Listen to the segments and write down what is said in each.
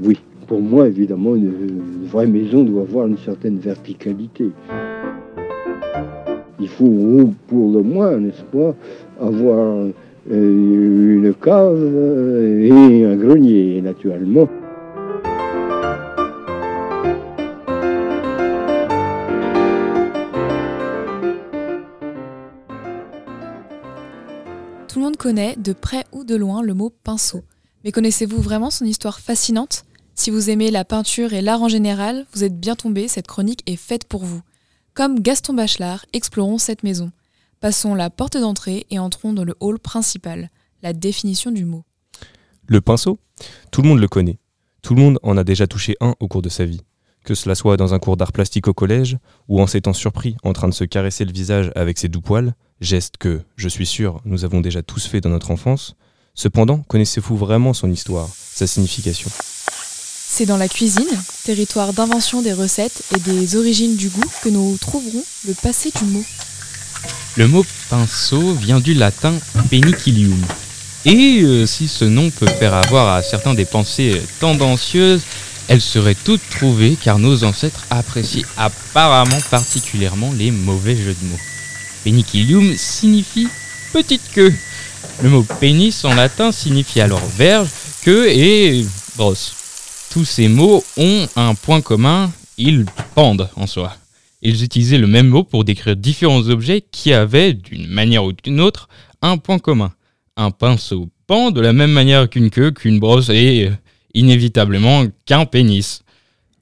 Oui, pour moi, évidemment, une, vraie maison doit avoir une certaine verticalité. Il faut, pour le moins, n'est-ce pas, avoir euh, une cave et un grenier, naturellement. Tout le monde connaît, de près ou de loin, le mot pinceau. Mais connaissez-vous vraiment son histoire fascinante? Si vous aimez la peinture et l'art en général, vous êtes bien tombé, cette chronique est faite pour vous. Comme Gaston Bachelard, explorons cette maison. Passons la porte d'entrée et entrons dans le hall principal, la définition du mot. Le pinceau? Tout le monde le connaît. Tout le monde en a déjà touché un au cours de sa vie. Que cela soit dans un cours d'art plastique au collège, ou en s'étant surpris en train de se caresser le visage avec ses doux poils, geste que, je suis sûr, nous avons déjà tous fait dans notre enfance, cependant, connaissez-vous vraiment son histoire, sa signification? C'est dans la cuisine, territoire d'invention des recettes et des origines du goût, que nous trouverons le passé du mot. Le mot pinceau vient du latin penicillium. Et euh, si ce nom peut faire avoir à certains des pensées tendancieuses, elles seraient toutes trouvées car nos ancêtres apprécient apparemment particulièrement les mauvais jeux de mots. Penicillium signifie petite queue. Le mot pénis en latin signifie alors verge, queue et brosse. Tous ces mots ont un point commun, ils pendent en soi. Ils utilisaient le même mot pour décrire différents objets qui avaient, d'une manière ou d'une autre, un point commun. Un pinceau pend de la même manière qu'une queue, qu'une brosse et, inévitablement, qu'un pénis.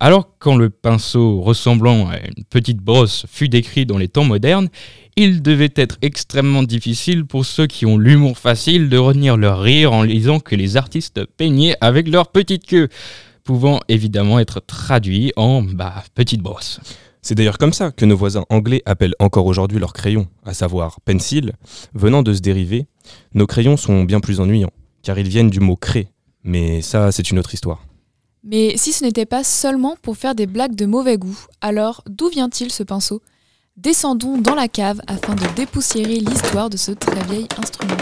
Alors quand le pinceau ressemblant à une petite brosse fut décrit dans les temps modernes, il devait être extrêmement difficile pour ceux qui ont l'humour facile de retenir leur rire en lisant que les artistes peignaient avec leur petite queue, pouvant évidemment être traduit en bah, petite brosse. C'est d'ailleurs comme ça que nos voisins anglais appellent encore aujourd'hui leurs crayons, à savoir pencil. Venant de ce dérivé, nos crayons sont bien plus ennuyants, car ils viennent du mot cré, mais ça c'est une autre histoire. Mais si ce n'était pas seulement pour faire des blagues de mauvais goût, alors d'où vient-il ce pinceau? Descendons dans la cave afin de dépoussiérer l'histoire de ce très vieil instrument.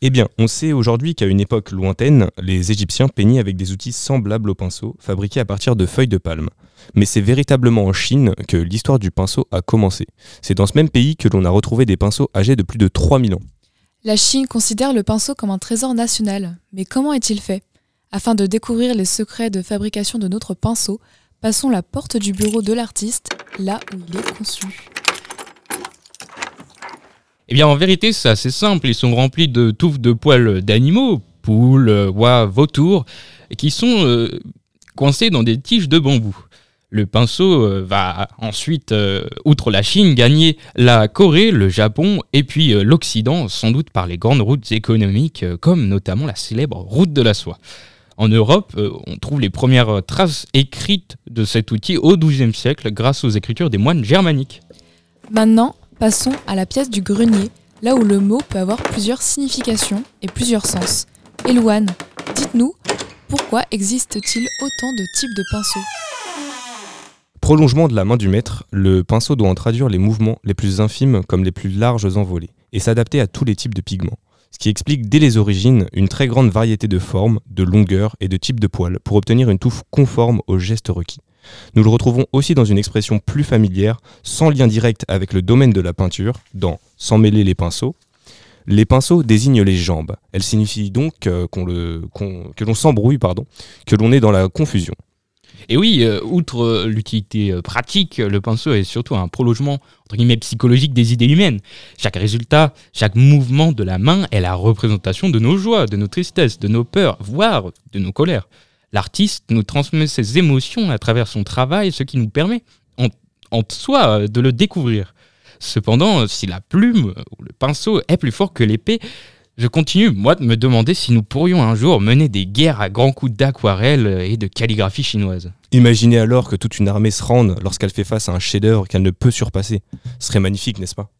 Eh bien, on sait aujourd'hui qu'à une époque lointaine, les Égyptiens peignaient avec des outils semblables au pinceau, fabriqués à partir de feuilles de palme. Mais c'est véritablement en Chine que l'histoire du pinceau a commencé. C'est dans ce même pays que l'on a retrouvé des pinceaux âgés de plus de 3000 ans. La Chine considère le pinceau comme un trésor national. Mais comment est-il fait? Afin de découvrir les secrets de fabrication de notre pinceau, passons la porte du bureau de l'artiste, là où il est conçu. Eh bien, en vérité, c'est assez simple. Ils sont remplis de touffes de poils d'animaux, poules, oies, vautours, qui sont euh, coincés dans des tiges de bambou. Le pinceau euh, va ensuite, euh, outre la Chine, gagner la Corée, le Japon et puis l'Occident, sans doute par les grandes routes économiques, comme notamment la célèbre route de la soie. En Europe, euh, on trouve les premières traces écrites de cet outil au XIIe siècle grâce aux écritures des moines germaniques. Maintenant, passons à la pièce du grenier, là où le mot peut avoir plusieurs significations et plusieurs sens. Elouane, dites-nous, pourquoi existe-t-il autant de types de pinceaux? Prolongement de la main du maître, le pinceau doit en traduire les mouvements les plus infimes comme les plus larges envolées et s'adapter à tous les types de pigments ce qui explique dès les origines une très grande variété de formes, de longueurs et de types de poils pour obtenir une touffe conforme au geste requis. Nous le retrouvons aussi dans une expression plus familière, sans lien direct avec le domaine de la peinture, dans Sans mêler les pinceaux. Les pinceaux désignent les jambes. Elles signifient donc euh, que l'on s'embrouille, pardon, que l'on est dans la confusion. Et oui, euh, outre euh, l'utilité euh, pratique, le pinceau est surtout un prolongement entre guillemets psychologique des idées humaines. Chaque résultat, chaque mouvement de la main est la représentation de nos joies, de nos tristesses, de nos peurs, voire de nos colères. L'artiste nous transmet ses émotions à travers son travail, ce qui nous permet en, en soi de le découvrir. Cependant, si la plume ou le pinceau est plus fort que l'épée, je continue, moi, de me demander si nous pourrions un jour mener des guerres à grands coups d'aquarelle et de calligraphie chinoise. Imaginez alors que toute une armée se rende lorsqu'elle fait face à un chef-d'œuvre qu'elle ne peut surpasser. Ce serait magnifique, n'est-ce pas?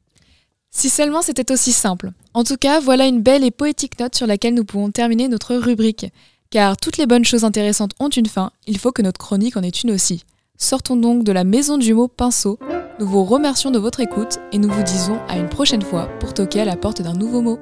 Si seulement c'était aussi simple. En tout cas, voilà une belle et poétique note sur laquelle nous pouvons terminer notre rubrique. Car toutes les bonnes choses intéressantes ont une fin, il faut que notre chronique en ait une aussi. Sortons donc de la maison du mot pinceau. Nous vous remercions de votre écoute et nous vous disons à une prochaine fois pour toquer à la porte d'un nouveau mot.